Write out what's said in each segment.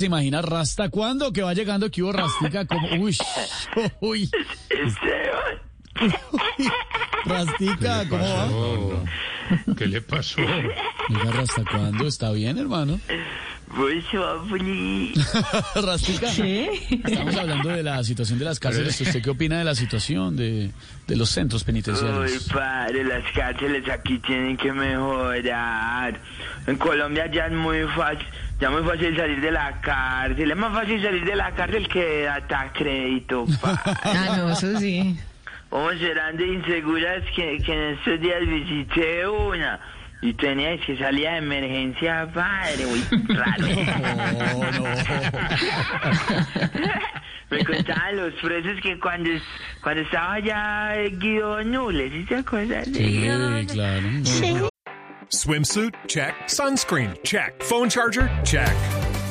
¿Se imagina Rasta cuándo? Que va llegando, que hubo Rastica como... Uy, uy. Rastica, ¿cómo va? ¿Qué le pasó? Mira, Rasta, ¿cuándo? ¿Está bien, hermano? Pues. Rastica. Estamos hablando de la situación de las cárceles. ¿Usted qué opina de la situación de, de los centros Uy, penitenciarios? padre, las cárceles aquí tienen que mejorar. En Colombia ya es muy fácil, ya muy fácil salir de la cárcel. Es más fácil salir de la cárcel que dar crédito, padre. Ah, no, eso sí. ¿Cómo serán de inseguras que, que en estos días visité una? Y tenía que salía de emergencia, padre, muy raro. Me contaban los presos que cuando, cuando estaba ya Guido Nules, ¿sí te acuerdas de Sí, claro. Swimsuit? Check. Sunscreen? Check. Phone charger? Check.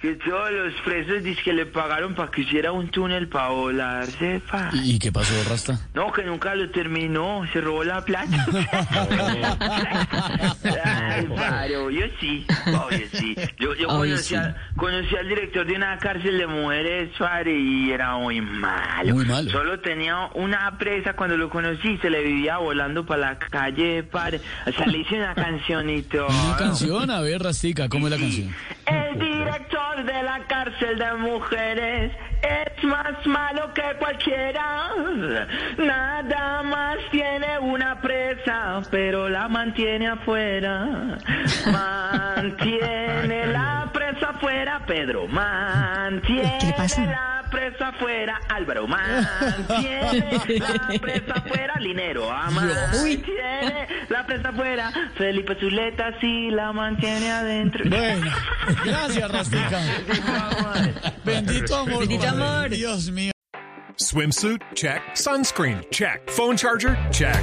Que todos los presos dizque que le pagaron para que hiciera un túnel para volarse, pa. ¿Y qué pasó, Rasta? No, que nunca lo terminó, se robó la plata. Ay, padre, yo sí, obvio sí. Yo, yo conocí, sí. a- conocí al director de una cárcel de mujeres, padre, y era muy malo. Muy malo. Solo tenía una presa cuando lo conocí, se le vivía volando para la calle, padre. O sea, le hice una canción y todo. Una canción, a ver, Rastica, ¿cómo es la canción? De la cárcel de mujeres es más malo que cualquiera. Nada más tiene una presa, pero la mantiene afuera. Mantiene la presa afuera, Pedro. Mantiene ¿Qué le pasa? La presa afuera, Álvaro. Mantiene la presa afuera, Linero. Ah, Mantiene la presa afuera, Felipe Zuleta sí la mantiene adentro. Bueno, gracias, Rastica. Bendito amor. Bendito amor. Dios mío. Swimsuit? Check. Sunscreen? Check. Phone charger? Check.